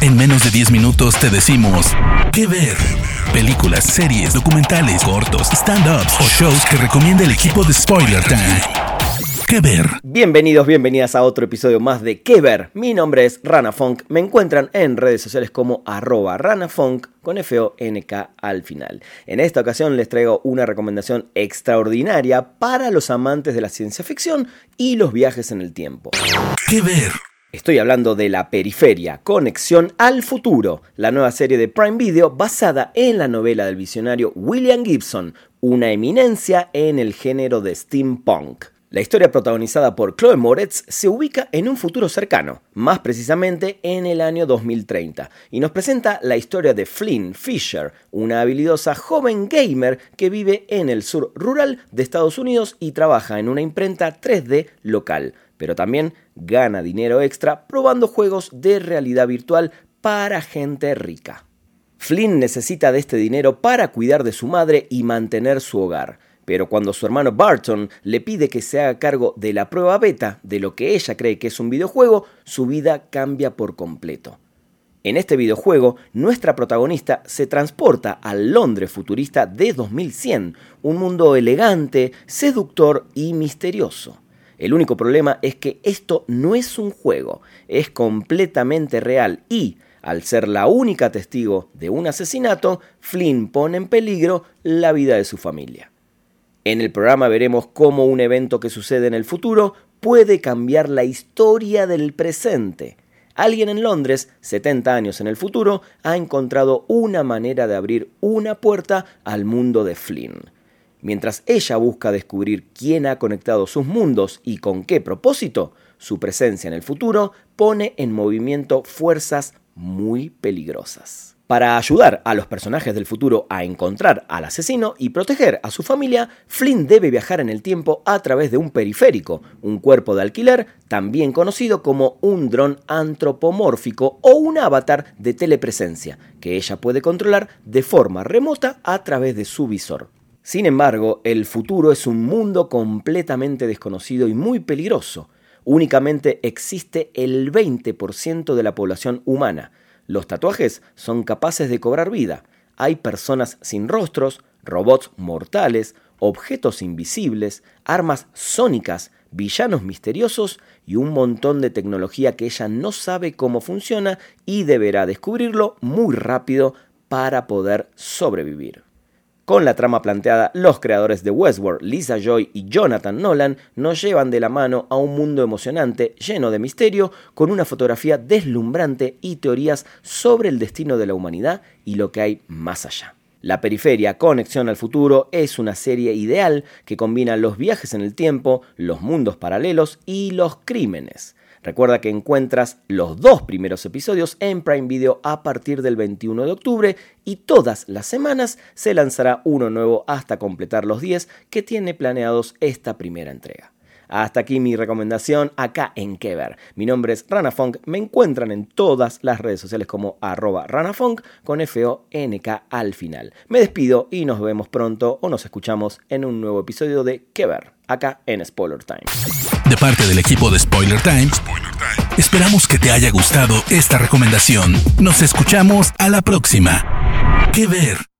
En menos de 10 minutos te decimos qué ver. Películas, series, documentales, cortos, stand-ups o shows que recomienda el equipo de Spoiler Time. ¿Qué ver? Bienvenidos, bienvenidas a otro episodio más de ¿Qué ver? Mi nombre es Rana Funk. Me encuentran en redes sociales como arroba ranafunk con F-O-N-K al final. En esta ocasión les traigo una recomendación extraordinaria para los amantes de la ciencia ficción y los viajes en el tiempo. ¿Qué ver? Estoy hablando de La Periferia, Conexión al Futuro, la nueva serie de Prime Video basada en la novela del visionario William Gibson, una eminencia en el género de steampunk. La historia protagonizada por Chloe Moretz se ubica en un futuro cercano, más precisamente en el año 2030, y nos presenta la historia de Flynn Fisher, una habilidosa joven gamer que vive en el sur rural de Estados Unidos y trabaja en una imprenta 3D local pero también gana dinero extra probando juegos de realidad virtual para gente rica. Flynn necesita de este dinero para cuidar de su madre y mantener su hogar, pero cuando su hermano Barton le pide que se haga cargo de la prueba beta de lo que ella cree que es un videojuego, su vida cambia por completo. En este videojuego, nuestra protagonista se transporta al Londres futurista de 2100, un mundo elegante, seductor y misterioso. El único problema es que esto no es un juego, es completamente real y, al ser la única testigo de un asesinato, Flynn pone en peligro la vida de su familia. En el programa veremos cómo un evento que sucede en el futuro puede cambiar la historia del presente. Alguien en Londres, 70 años en el futuro, ha encontrado una manera de abrir una puerta al mundo de Flynn. Mientras ella busca descubrir quién ha conectado sus mundos y con qué propósito, su presencia en el futuro pone en movimiento fuerzas muy peligrosas. Para ayudar a los personajes del futuro a encontrar al asesino y proteger a su familia, Flynn debe viajar en el tiempo a través de un periférico, un cuerpo de alquiler, también conocido como un dron antropomórfico o un avatar de telepresencia, que ella puede controlar de forma remota a través de su visor. Sin embargo, el futuro es un mundo completamente desconocido y muy peligroso. Únicamente existe el 20% de la población humana. Los tatuajes son capaces de cobrar vida. Hay personas sin rostros, robots mortales, objetos invisibles, armas sónicas, villanos misteriosos y un montón de tecnología que ella no sabe cómo funciona y deberá descubrirlo muy rápido para poder sobrevivir. Con la trama planteada, los creadores de Westworld, Lisa Joy y Jonathan Nolan, nos llevan de la mano a un mundo emocionante, lleno de misterio, con una fotografía deslumbrante y teorías sobre el destino de la humanidad y lo que hay más allá. La Periferia, Conexión al Futuro, es una serie ideal que combina los viajes en el tiempo, los mundos paralelos y los crímenes. Recuerda que encuentras los dos primeros episodios en Prime Video a partir del 21 de octubre y todas las semanas se lanzará uno nuevo hasta completar los 10 que tiene planeados esta primera entrega. Hasta aquí mi recomendación acá en Kever. Mi nombre es Ranafunk. Me encuentran en todas las redes sociales como arroba Ranafunk con F-O-N-K al final. Me despido y nos vemos pronto o nos escuchamos en un nuevo episodio de Kever, acá en Spoiler Time. Parte del equipo de Spoiler Time, esperamos que te haya gustado esta recomendación. Nos escuchamos a la próxima. ¿Qué ver?